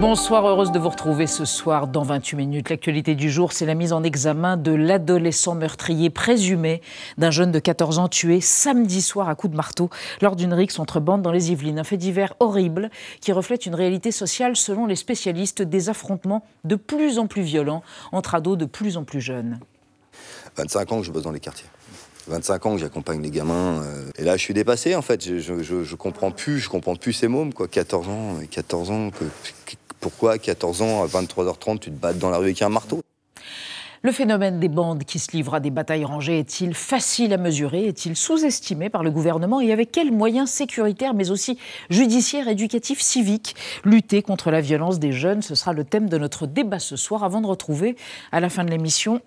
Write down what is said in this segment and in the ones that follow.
Bonsoir, heureuse de vous retrouver ce soir dans 28 minutes. L'actualité du jour, c'est la mise en examen de l'adolescent meurtrier présumé d'un jeune de 14 ans tué samedi soir à coups de marteau lors d'une rixe entre bandes dans les Yvelines. Un fait divers horrible qui reflète une réalité sociale selon les spécialistes des affrontements de plus en plus violents entre ados de plus en plus jeunes. 25 ans que je bosse dans les quartiers. 25 ans que j'accompagne les gamins. euh, et là, je suis dépassé, en fait. Je, je, comprends plus, je comprends plus ces mômes, quoi. 14 ans, 14 ans, que- pourquoi à 14 ans, à 23h30, tu te battes dans la rue avec un marteau? Le phénomène des bandes qui se livrent à des batailles rangées est-il facile à mesurer? Est-il sous-estimé par le gouvernement? Et avec quels moyens sécuritaires, mais aussi judiciaires, éducatifs, civiques Lutter contre la violence des jeunes, ce sera le thème de notre débat ce soir, avant de retrouver, à la fin de l'émission,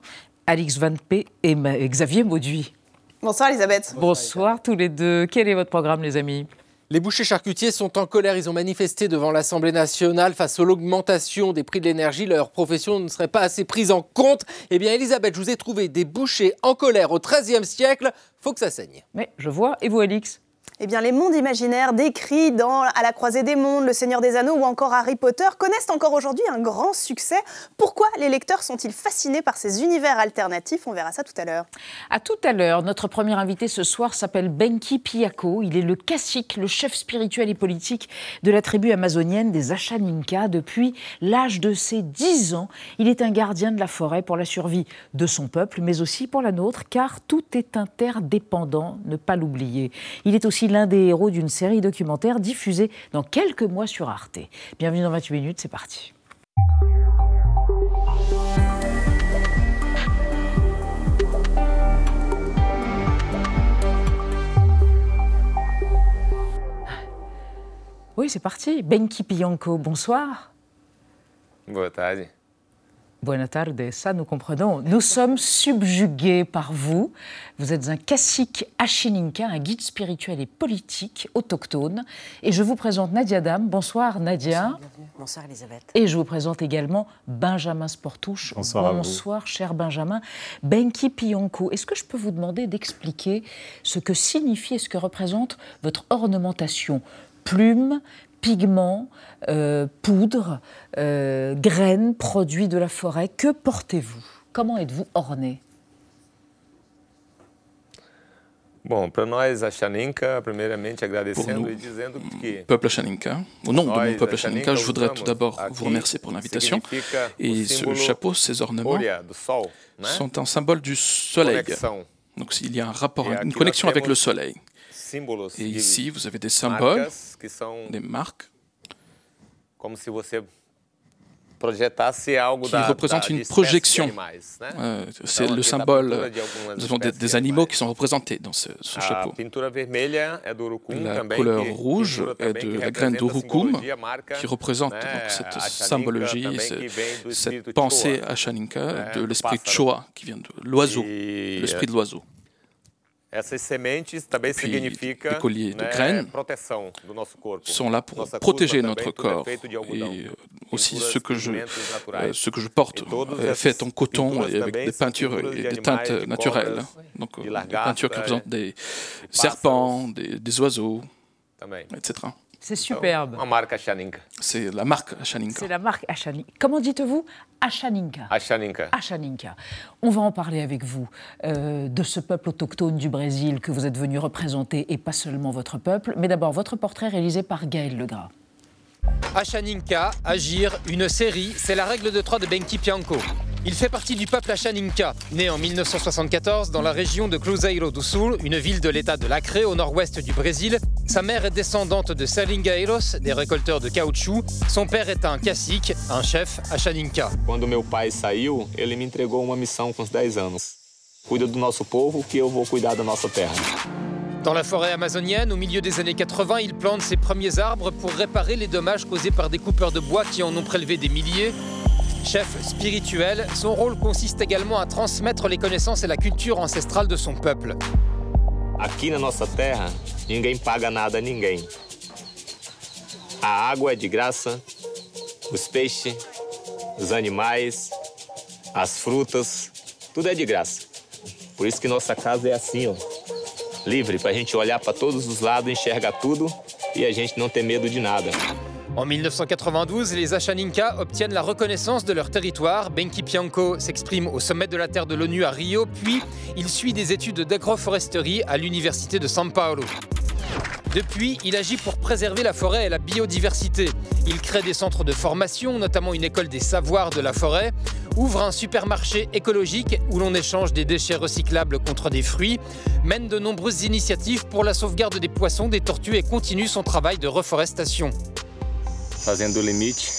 Alix Van P et Xavier Mauduit. Bonsoir Elisabeth. Bonsoir tous les deux. Quel est votre programme, les amis? Les bouchers charcutiers sont en colère. Ils ont manifesté devant l'Assemblée nationale face à l'augmentation des prix de l'énergie. Leur profession ne serait pas assez prise en compte. Eh bien, Elisabeth, je vous ai trouvé des bouchers en colère au XIIIe siècle. Faut que ça saigne. Mais je vois. Et vous, Alix? Eh bien, les mondes imaginaires décrits dans À la croisée des mondes, Le Seigneur des Anneaux ou encore Harry Potter connaissent encore aujourd'hui un grand succès. Pourquoi les lecteurs sont-ils fascinés par ces univers alternatifs? On verra ça tout à l'heure. À tout à l'heure, notre premier invité ce soir s'appelle Benki Piyako. Il est le cacique, le chef spirituel et politique de la tribu amazonienne des Achaninka. Depuis l'âge de ses 10 ans, il est un gardien de la forêt pour la survie de son peuple, mais aussi pour la nôtre, car tout est interdépendant, ne pas l'oublier. Il est aussi l'un des héros d'une série documentaire diffusée dans quelques mois sur Arte. Bienvenue dans 28 minutes, c'est parti. Oui, c'est parti. Benki Piyanko, bonsoir. Boa. Buenas tardes, ça nous comprenons. Nous sommes subjugués par vous. Vous êtes un cacique Achininka, un guide spirituel et politique autochtone. Et je vous présente Nadia Dam. Bonsoir Nadia. Bonsoir Elisabeth. Et je vous présente également Benjamin Sportouche. Bonsoir à vous. Bonsoir, cher Benjamin. Benki Pionko, est-ce que je peux vous demander d'expliquer ce que signifie et ce que représente votre ornementation? Plumes, pigments, euh, poudre, euh, graines, produits de la forêt. Que portez-vous? Comment êtes-vous orné? Bom, para nós, a Xaninca, primeiramente agradecendo nous, e dizendo que peuple Achaninka. Au nom de mon peuple a Achaninka, je voudrais tout d'abord vous remercier pour l'invitation. Et ce chapeau, ces ornements sont un symbole du soleil. Donc il y a un rapport, une connexion avec le soleil. Et ici, vous avez des symboles, des marques como se você projetasse algo qui da, da, une projection. animais? Euh, C'est le symbole. Nous avons des, animaux qui sont représentés dans ce, ce chapeau. La couleur rouge est de la graine d'urucum, qui représente donc cette symbologie, ce- cette pensée. Achaninka né, de l'esprit. Choa, qui vient de l'oiseau, E l'esprit de l'oiseau. Essas sementes também significa les colliers de graines sont là pour protéger notre corps. Et euh, aussi ce que je, euh, ce que je porte todas est fait en coton et avec des peintures et de des teintes naturelles. cobras, Donc euh, des peintures qui représentent des serpents, des, des oiseaux, etc. C'est superbe. Uma marca Xaninca. C'est la marque Achaninka. C'est la marque Achaninka. Comment dites-vous Achaninka A Xaninca. Achaninka. On va en parler avec vous euh, de ce peuple autochtone du Brésil que vous êtes venu représenter et pas seulement votre peuple. Mais d'abord, votre portrait réalisé par Gaël Legras. Achaninka, Agir, une série, c'est la règle de trois de Benki Pianco. Il fait partie du peuple Achaninka, né en 1974 dans la région de Cruzeiro do Sul, une ville de l'état de l'Acre au nord-ouest du Brésil. Sa mère est descendante de Salingaeiros, des récolteurs de caoutchouc. Son père est un cacique, un chef Achaninka. Quando meu pai saiu, ele me entregou uma missão com os 10 anos. Cuida do nosso povo que eu vou cuidar da nossa terra. Dans la forêt amazonienne, au milieu des années 80, il plante ses premiers arbres pour réparer les dommages causés par des coupeurs de bois qui en ont prélevé des milliers. Chef spirituel, son rôle consiste également à transmettre les connaissances et la culture ancestrale de son peuple. Aqui na nossa terra, ninguém paga nada a ninguém. A água é de graça, os peixes, os animais, as frutas, tudo é de graça. Por isso que nossa casa é assim, ó, livre, para a gente olhar para todos os lados, enxergar tudo e a gente não ter medo de nada. En 1992, les Achaninka obtiennent la reconnaissance de leur territoire. Benki Pianco s'exprime au sommet de la Terre de l'ONU à Rio, puis il suit des études d'agroforesterie à l'Université de São Paulo. Depuis, il agit pour préserver la forêt et la biodiversité. Il crée des centres de formation, notamment une école des savoirs de la forêt, ouvre un supermarché écologique où l'on échange des déchets recyclables contre des fruits, mène de nombreuses initiatives pour la sauvegarde des poissons, des tortues et continue son travail de reforestation. Fazendo o limite,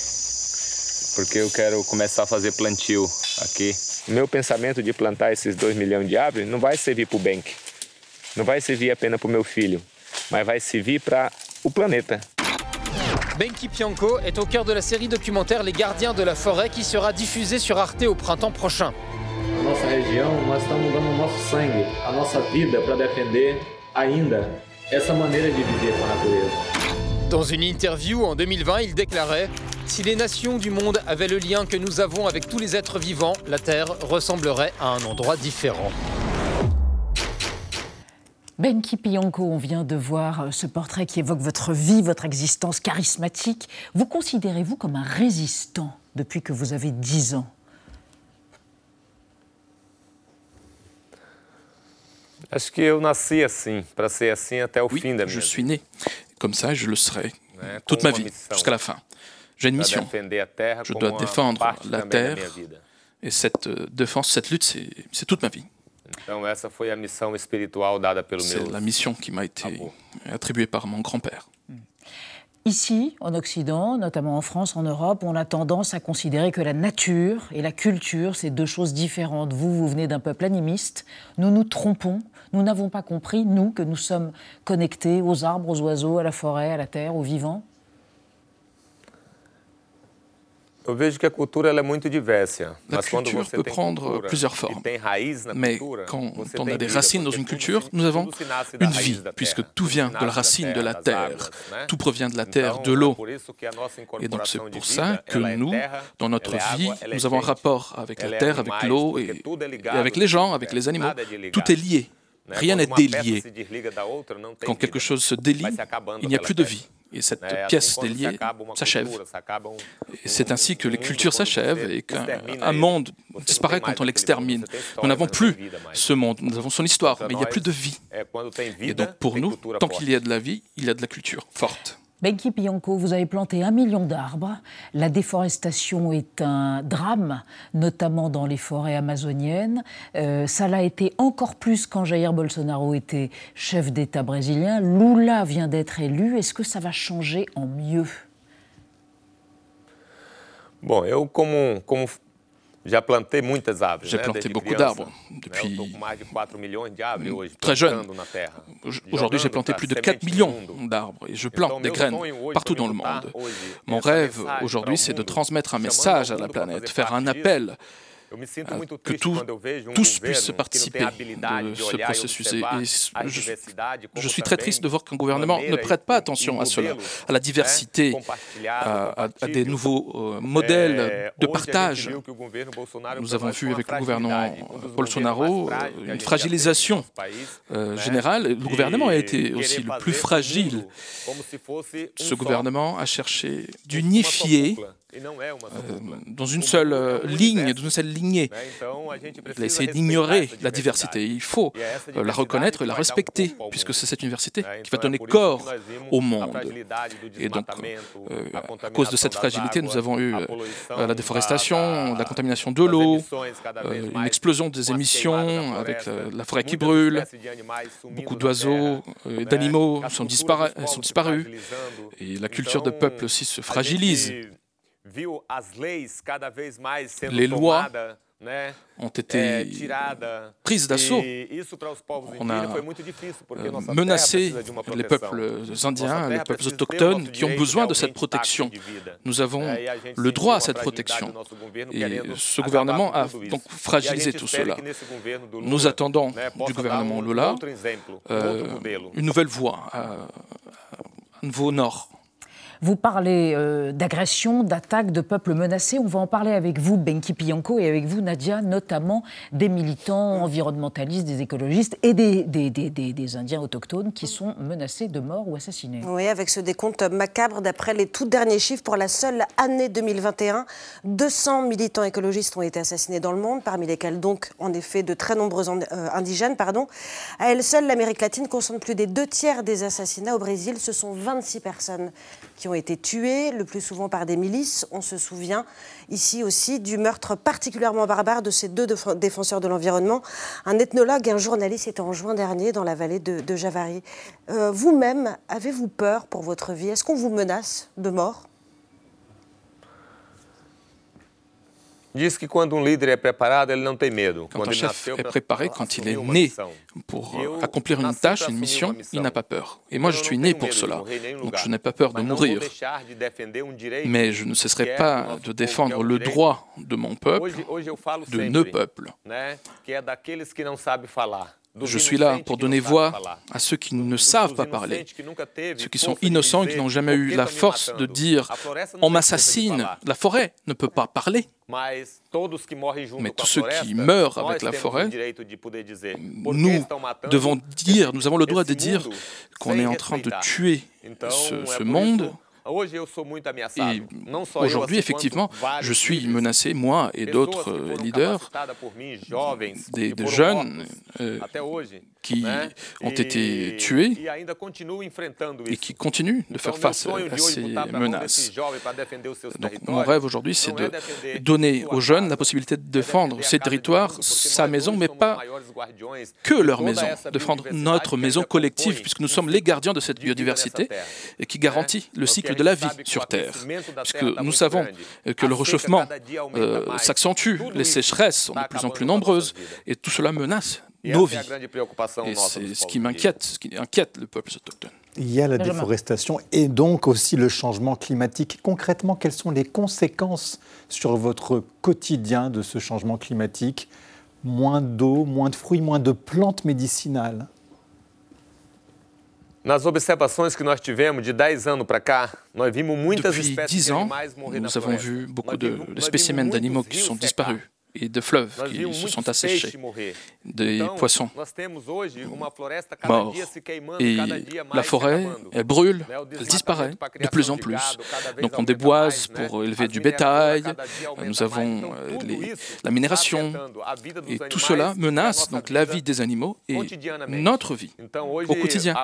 porque eu quero começar a fazer plantio aqui. Meu pensamento de plantar esses 2 milhões de árvores não vai servir para o Bank, não vai servir apenas para o meu filho, mas vai servir para o planeta. Benki Pianco est au cœur de la série documentaire Les Gardiens de la Forêt qui sera diffusée sur Arte au printemps prochain. Na nossa região, nós estamos dando o nosso sangue, a nossa vida para defender ainda essa maneira de viver com a natureza. Dans une interview en 2020, il déclarait Si les nations du monde avaient le lien que nous avons avec tous les êtres vivants, la Terre ressemblerait à un endroit différent. Benki Pianco, on vient de voir euh, ce portrait qui évoque votre vie, votre existence charismatique. Vous considérez-vous comme un résistant depuis que vous avez 10 ans? Acho que eu nasci assim, para ser assim até o Oui, fim da minha je suis né comme ça et je le serai toute ma vie, jusqu'à la fin. J'ai une mission. Je dois défendre la terre. Et cette euh, défense, cette lutte, c'est toute ma vie. C'est la mission qui m'a été attribuée par mon grand-père. Ici, en Occident, notamment en France, en Europe, on a tendance à considérer que la nature et la culture, c'est deux choses différentes. Vous, vous venez d'un peuple animiste. Nous nous trompons. Nous n'avons pas compris, nous, que nous sommes connectés aux arbres, aux oiseaux, à la forêt, à la terre, aux vivants. La culture peut prendre plusieurs e formes. Mais quand on a des racines dans une culture, nous avons une vie, puisque tout vient de la racine de la terre, tout provient de la terre, de l'eau. Et donc c'est pour ça que nous, dans notre vie, nous avons un rapport avec la terre, avec l'eau et, avec les gens, avec les animaux. Tout est lié. Rien n'est délié. Quand quelque chose se délie, il n'y a plus de vie. Et cette pièce déliée s'achève. um- c'est ainsi que les um mundo, cultures s'achèvent et qu'un monde disparaît quand on l'extermine. Nous n'avons plus ce monde, nous avons son histoire, mais il n'y a plus de vie. Et donc pour nous, tant qu'il y a de la vie, il y a de la culture forte. Benki Pianco, vous avez planté un million d'arbres. La déforestation est un drame, notamment dans les forêts amazoniennes. Euh, ça l'a été encore plus quand Jair Bolsonaro était chef d'État brésilien. Lula vient d'être élu. Est-ce que ça va changer en mieux? Bom, eu já plantei muitas árvores, né, beaucoup d'arbres depuis- eu tô com mais de 4 milhões de árvores hoje, très jeune. Aujourd'hui, j'ai planté plus de semente 4 no millions d'arbres et je plante des graines partout dans le monde. Mon rêve aujourd'hui, c'est de transmettre un message à la planète, faire un appel muito que tout- um tous puissent participer de ce e processus. Et je- suis très triste de voir qu'un gouvernement ne maneira prête pas e- attention e à cela, à la diversité, à, à- à des nouveaux euh, modèles de partage. Nous avons vu avec le gouvernement um Bolsonaro euh, une fragilisation euh, né? générale. Le gouvernement a E été aussi le plus fragile. um Ce gouvernement a cherché d'unifier e euh, dans une seule um ligne, dans une seule lignée. Gente Il a essayé d'ignorer la diversité. Il faut E la reconnaître et la um respecter, puisque c'est cette université qui va donner corps au monde. Et donc, euh, à cause de cette fragilité, nous avons eu euh, la déforestation, la contamination de l'eau, euh, une explosion des émissions avec la forêt qui brûle, beaucoup d'oiseaux et d'animaux sont, dispara- sont disparus. Et la culture de peuple aussi se fragilise. Gente viu as leis cada vez mais sendo Les lois tomadas, né? Ont été prises d'assaut. E On a, euh, menacé les peuples indiens, les peuples autochtones qui ont besoin de cette protection. Nous avons e le droit à cette protection. Et ce gouvernement a donc fragilisé E gente tout cela. Nous attendons du gouvernement um Lula um euh, une nouvelle voie, euh, un nouveau nord. Vous parlez euh, d'agression, d'attaque, de peuples menacés. On va en parler avec vous, Benki Pianco, et avec vous, Nadia, notamment des militants environnementalistes, des écologistes et des, Indiens autochtones qui sont menacés de mort ou assassinés. Oui, avec ce décompte macabre d'après les tout derniers chiffres pour la seule année 2021. 200 militants écologistes ont été assassinés dans le monde, parmi lesquels donc en effet de très nombreux euh, indigènes. À elle seule, l'Amérique latine concentre plus des deux tiers des assassinats. Au Brésil, ce sont 26 personnes qui ont été tuées, le plus souvent par des milices. On se souvient ici aussi du meurtre particulièrement barbare de ces deux défenseurs de l'environnement. Un ethnologue et un journaliste étaient en juin dernier dans la vallée de, Javari. Euh, vous-même, avez-vous peur pour votre vie? Est-ce qu'on vous menace de mort? Diz que quando um líder é preparado, ele não tem medo. Quand un chef est préparé, quand il est né pour accomplir une tâche, une mission, il n'a pas peur. Et moi, je suis né pour cela. Donc je n'ai pas peur de mourir. Mais je ne cesserai pas de défendre le droit de mon peuple, de nos peuples. Je suis là pour donner voix à ceux qui ne savent pas parler, ceux qui sont innocents et qui n'ont jamais eu la force de dire on m'assassine. La forêt ne peut pas parler. Mais tous ceux qui meurent avec la forêt, nous devons dire, nous avons le droit de dire qu'on est en train de tuer ce, ce monde et aujourd'hui, effectivement, je suis menacé, moi et d'autres leaders, des, jeunes euh, qui ont été tués et qui continuent de faire face à ces menaces. Donc mon rêve aujourd'hui, c'est de donner aux jeunes la possibilité de défendre ces territoires, sa maison, mais pas que leur maison, défendre notre maison collective, puisque nous sommes les gardiens de cette biodiversité et qui garantit le cycle de la vie sur Terre. Puisque nous savons que le réchauffement euh, s'accentue, les sécheresses sont de plus en plus nombreuses et tout cela menace nos vies. Et c'est ce qui m'inquiète, ce qui inquiète le peuple autochtone. Il y a la déforestation et donc aussi le changement climatique. Concrètement, quelles sont les conséquences sur votre quotidien de ce changement climatique? Moins d'eau, moins de fruits, moins de plantes médicinales Nas observações que nós tivemos de 10 anos para cá, nós vimos muitas Depuis espécies 10 ans, nous avons vu beaucoup de, de spécimens d'animaux qui sont disparus et de fleuves qui se sont asséchés, des poissons morts. Et la forêt, elle brûle, elle disparaît de plus en plus. Donc on déboise pour élever du bétail, nous avons euh, la minération, et tout cela menace donc la vie des animaux et notre vie au quotidien.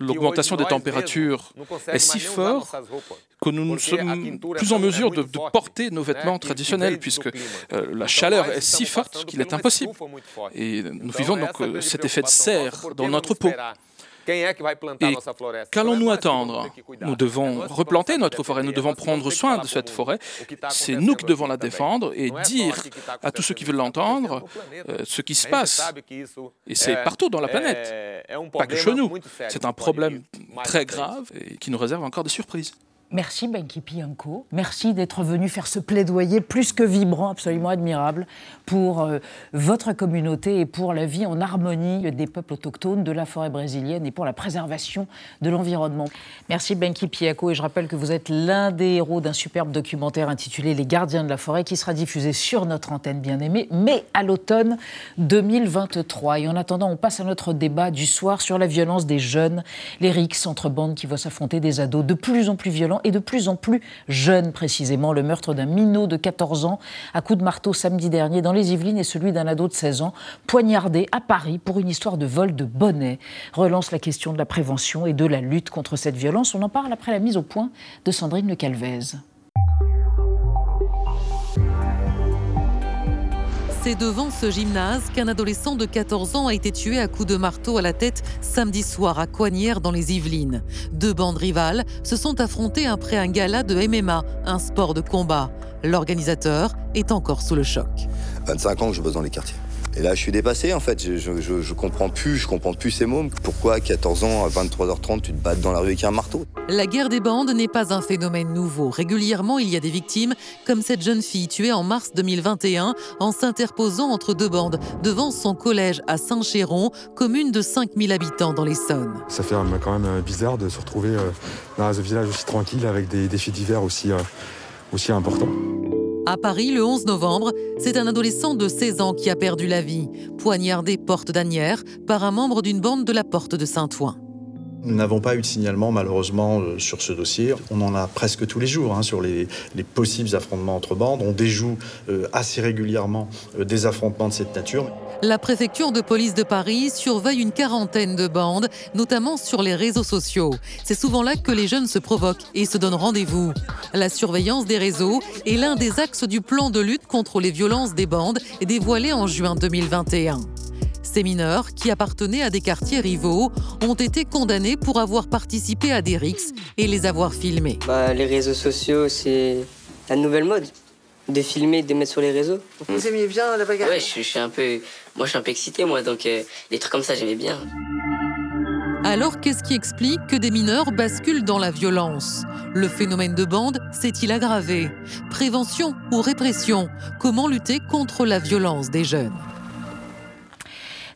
L'augmentation des températures est si forte que nous ne sommes plus en mesure de, porter nos vêtements traditionnels, puisque euh, la chaleur est si forte qu'il est impossible. Et nous vivons donc euh, cet effet de serre dans notre peau. Et qu'allons-nous attendre? Nous devons replanter notre forêt, nous devons prendre soin de cette forêt. C'est nous qui devons la défendre et dire à tous ceux qui veulent l'entendre euh, ce qui se passe. Et c'est partout dans la planète, pas que chez nous. C'est un problème très grave et qui nous réserve encore des surprises. Merci Benki Pianco. Merci d'être venu faire ce plaidoyer plus que vibrant, absolument admirable, pour euh, votre communauté et pour la vie en harmonie des peuples autochtones de la forêt brésilienne et pour la préservation de l'environnement. Merci Benki Pianco et je rappelle que vous êtes l'un des héros d'un superbe documentaire intitulé Les gardiens de la forêt qui sera diffusé sur notre antenne bien aimée, mais à l'automne 2023. Et en attendant, on passe à notre débat du soir sur la violence des jeunes, les rixes entre bandes qui voient s'affronter des ados de plus en plus violents et de plus en plus jeunes précisément. Le meurtre d'un minot de 14 ans à coup de marteau samedi dernier dans les Yvelines et celui d'un ado de 16 ans poignardé à Paris pour une histoire de vol de bonnet relance la question de la prévention et de la lutte contre cette violence. On en parle après la mise au point de Sandrine Le Calvez. C'est devant ce gymnase qu'un adolescent de 14 ans a été tué à coups de marteau à la tête samedi soir à Coignières dans les Yvelines. Deux bandes rivales se sont affrontées après un gala de MMA, un sport de combat. L'organisateur est encore sous le choc. 25 ans que je bosse dans les quartiers. Et là, je suis dépassé, en fait. Je, je, je, je comprends plus, je comprends plus ces mômes. Pourquoi, à 14 ans, à 23h30, tu te battes dans la rue avec un marteau? La guerre des bandes n'est pas un phénomène nouveau. Régulièrement, il y a des victimes, comme cette jeune fille tuée en mars 2021 en s'interposant entre deux bandes devant son collège à Saint-Chéron, commune de 5000 habitants dans l'Essonne. Ça fait euh, quand même euh, bizarre de se retrouver euh, dans un village aussi tranquille avec des défis divers aussi, aussi importants. À Paris, le 11 novembre, c'est un adolescent de 16 ans qui a perdu la vie, poignardé porte d'Anières par un membre d'une bande de la porte de Saint-Ouen. Nous n'avons pas eu de signalement malheureusement euh, sur ce dossier. On en a presque tous les jours hein, sur les, les, possibles affrontements entre bandes. On déjoue euh, assez régulièrement euh, des affrontements de cette nature. La préfecture de police de Paris surveille une quarantaine de bandes, notamment sur les réseaux sociaux. C'est souvent là que les jeunes se provoquent et se donnent rendez-vous. La surveillance des réseaux est l'un des axes du plan de lutte contre les violences des bandes dévoilé en juin 2021. Ces mineurs, qui appartenaient à des quartiers rivaux, ont été condamnés pour avoir participé à des rixes et les avoir filmés. Bah, les réseaux sociaux, c'est la nouvelle mode. De filmer, de mettre sur les réseaux. Vous aimiez bien la bagarre? Ouais, je, je, suis un peu. Moi, je suis un peu excité, moi, donc euh, les trucs comme ça, j'aimais bien. Alors, qu'est-ce qui explique que des mineurs basculent dans la violence? Le phénomène de bande s'est-il aggravé? Prévention ou répression? Comment lutter contre la violence des jeunes?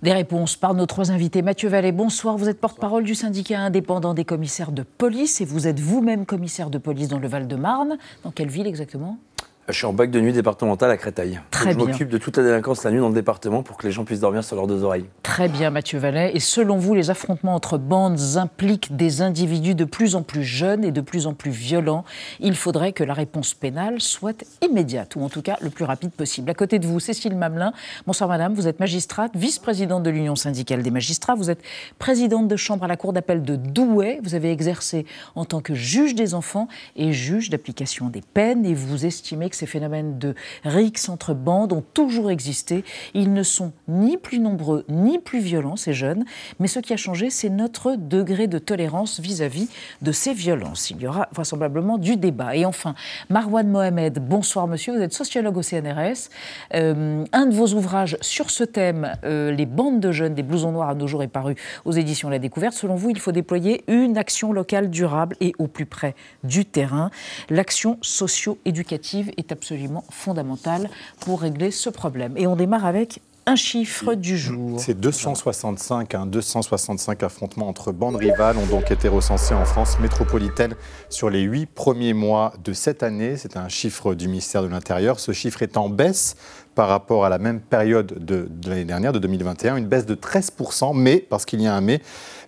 Des réponses par nos trois invités. Mathieu Vallée, bonsoir. Vous êtes porte-parole du syndicat indépendant des commissaires de police et vous êtes vous-même commissaire de police dans le Val-de-Marne. Dans quelle ville exactement? Je suis en bac de nuit départemental à Créteil. Très Donc, je m'occupe de toute la délinquance la nuit dans le département pour que les gens puissent dormir sur leurs deux oreilles. Très bien, Mathieu Vallet. Et selon vous, les affrontements entre bandes impliquent des individus de plus en plus jeunes et de plus en plus violents. Il faudrait que la réponse pénale soit immédiate, ou en tout cas le plus rapide possible. À côté de vous, Cécile Mamelin. Bonsoir, madame. Vous êtes magistrate, vice-présidente de l'Union syndicale des magistrats. Vous êtes présidente de chambre à la Cour d'appel de Douai. Vous avez exercé en tant que juge des enfants et juge d'application des peines. Et vous estimez que ces phénomènes de rixes entre bandes ont toujours existé. Ils ne sont ni plus nombreux ni plus violents, ces jeunes, mais ce qui a changé, c'est notre degré de tolérance vis-à-vis de ces violences. Il y aura vraisemblablement du débat. Et enfin, Marwan Mohamed, bonsoir monsieur, vous êtes sociologue au CNRS. Euh, un de vos ouvrages sur ce thème, euh, Les bandes de jeunes des blousons noirs à nos jours, est paru aux éditions La Découverte. Selon vous, il faut déployer une action locale durable et au plus près du terrain. L'action socio-éducative est absolument fondamentale pour régler ce problème. Et on démarre avec un chiffre du jour. C'est 265, hein, 265 affrontements entre bandes rivales ont donc été recensés en France métropolitaine sur les huit premiers mois de cette année. C'est un chiffre du ministère de l'Intérieur. Ce chiffre est en baisse par rapport à la même période de, l'année dernière, de 2021, une baisse de 13%, mais, parce qu'il y a un mais,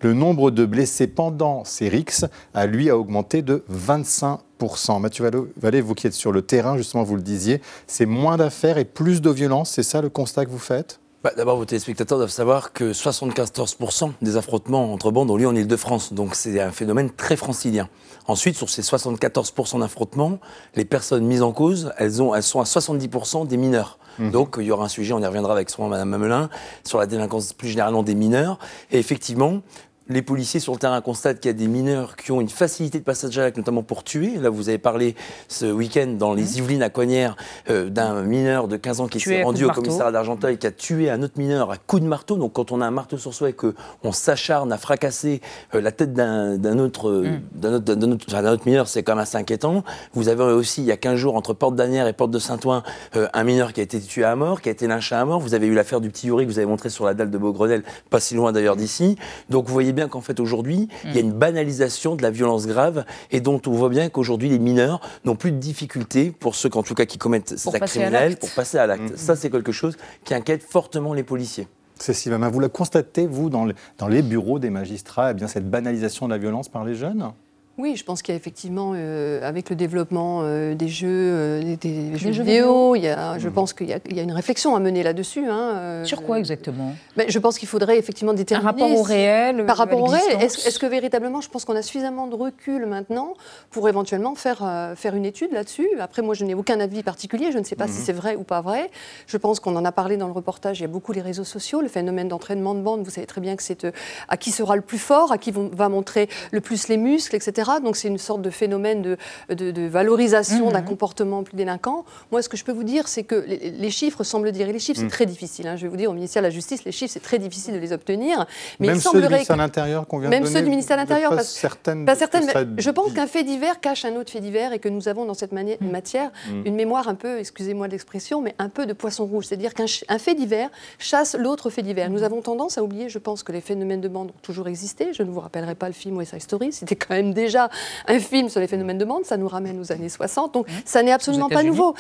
le nombre de blessés pendant ces RIX a, lui, a augmenté de 25%. Mathieu Vallée, vous qui êtes sur le terrain, justement, vous le disiez, c'est moins d'affaires et plus de violence, c'est ça le constat que vous faites? Bah, D'abord, vos téléspectateurs doivent savoir que 74% des affrontements entre bandes ont lieu en Ile-de-France. Donc c'est un phénomène très francilien. Ensuite, sur ces 74% d'affrontements, les personnes mises en cause, elles sont à 70% des mineurs. Mmh. Donc il y aura un sujet, on y reviendra avec soin Madame Mamelin, sur la délinquance plus généralement des mineurs. Et effectivement, les policiers sur le terrain constatent qu'il y a des mineurs qui ont une facilité de passage à l'acte, notamment pour tuer. Là, vous avez parlé ce week-end dans les Yvelines à Coignères euh, d'un mineur de 15 ans qui s'est rendu au commissariat d'Argenteuil, qui a tué un autre mineur à coup de marteau. Donc, quand on a un marteau sur soi et qu'on s'acharne à fracasser euh, la tête d'un autre, mm. d'un autre, autre, enfin, autre, mineur, c'est quand même assez inquiétant. Vous avez aussi, il y a 15 jours, entre Porte d'Anière et Porte de Saint-Ouen, euh, un mineur qui a été tué à mort, qui a été lynché à mort. Vous avez eu l'affaire du petit Yuri que vous avez montré sur la dalle de Beaugrenelle, pas si loin d'ailleurs d'ici. Donc, vous voyez bien qu'en fait aujourd'hui, il y a une banalisation de la violence grave et dont on voit bien qu'aujourd'hui les mineurs n'ont plus de difficultés pour ceux en tout cas qui commettent cet acte criminel pour passer à l'acte. Ça c'est quelque chose qui inquiète fortement les policiers. Cécile vous la constatez, vous, dans, dans les bureaux des magistrats, eh bien, cette banalisation de la violence par les jeunes? Oui, je pense qu'il y a effectivement, euh, avec le développement euh, des jeux, euh, des, des, jeux, jeux, vidéo, il y a, je mmh. pense qu'il y, y, a une réflexion à mener là-dessus. Hein, Sur quoi exactement? Ben, Je pense qu'il faudrait effectivement déterminer. Par rapport au réel Par rapport au réel. Est-ce est que véritablement, je pense qu'on a suffisamment de recul maintenant pour éventuellement faire, faire une étude là-dessus? Après, moi, je n'ai aucun avis particulier. Je ne sais pas mmh. si c'est vrai ou pas vrai. Je pense qu'on en a parlé dans le reportage. Il y a beaucoup les réseaux sociaux, le phénomène d'entraînement de bande. Vous savez très bien que c'est à qui sera le plus fort, à qui vont, va montrer le plus les muscles, etc. donc c'est une sorte de phénomène de, de, valorisation d'un comportement plus délinquant. Moi, ce que je peux vous dire, c'est que les, chiffres semblent dire, et les chiffres, c'est très difficile. Hein. je vais vous dire, au ministère de la Justice, les chiffres, c'est très difficile de les obtenir. Mais Même il ceux du ministère de l'Intérieur qu'on vient Même de ceux du ministère de l'Intérieur. Pas certaines. Pas certaines je pense qu'un fait divers cache un autre fait divers et que nous avons dans cette mm. matière une mémoire un peu, excusez-moi l'expression, mais un peu de poisson rouge. C'est-à-dire qu'un fait divers chasse l'autre fait divers. Nous avons tendance à oublier, je pense, que les phénomènes de bande ont toujours existé. Je ne vous rappellerai pas le film West Side Story. C'était quand même déjà un film sur les phénomènes de bande. Ça nous ramène aux années 60. Donc, ça n'est absolument pas nouveau.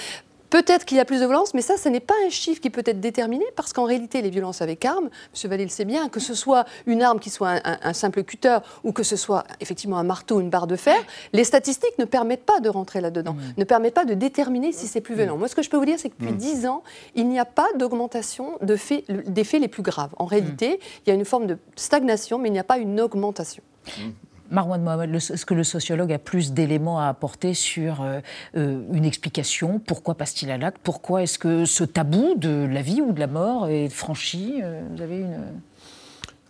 Peut-être qu'il y a plus de violence, mais ça, ce n'est pas un chiffre qui peut être déterminé, parce qu'en réalité, les violences avec armes, M. Vallée le sait bien, que ce soit une arme qui soit un, simple cutter ou que ce soit effectivement un marteau ou une barre de fer, les statistiques ne permettent pas de rentrer là-dedans, mmh. ne permettent pas de déterminer si c'est plus violent. Moi, ce que je peux vous dire, c'est que depuis mmh. dix 10 ans, il n'y a pas d'augmentation de faits, des faits les plus graves. En réalité, il y a une forme de stagnation, mais il n'y a pas une augmentation. Marwan Mohamed, est-ce que le sociologue a plus d'éléments à apporter sur euh, euh, une explication. Pourquoi passe-t-il à l'acte? Pourquoi est-ce que ce tabou de la vie ou de la mort est franchi? Euh, Vous avez une...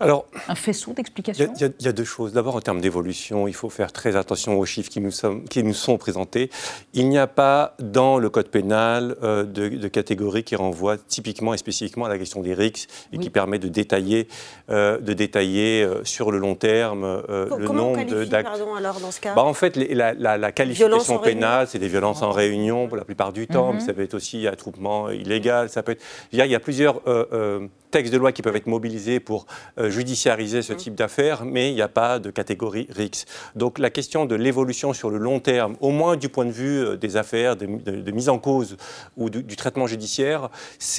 Alors, un faisceau d'explications Il y, a deux choses. D'abord, en termes d'évolution, il faut faire très attention aux chiffres qui nous, qui nous sont présentés. Il n'y a pas dans le code pénal euh, de, de, catégorie qui renvoie typiquement et spécifiquement à la question des RICS et qui permet de détailler, euh, de détailler euh, sur le long terme le nombre d'actes. alors dans ce cas bah, En fait, la, la, qualification pénale, c'est des violences en réunion pour la plupart du temps, mais mhm. ça peut être aussi attroupement illégal. Ça peut être... Il y a, plusieurs textes de loi qui peuvent être mobilisés pour judiciariser ce mmh. type d'affaires, mais il n'y a pas de catégorie RICS. Donc la question de l'évolution sur le long terme, au moins du point de vue euh, des affaires, de, mise en cause ou du, traitement judiciaire,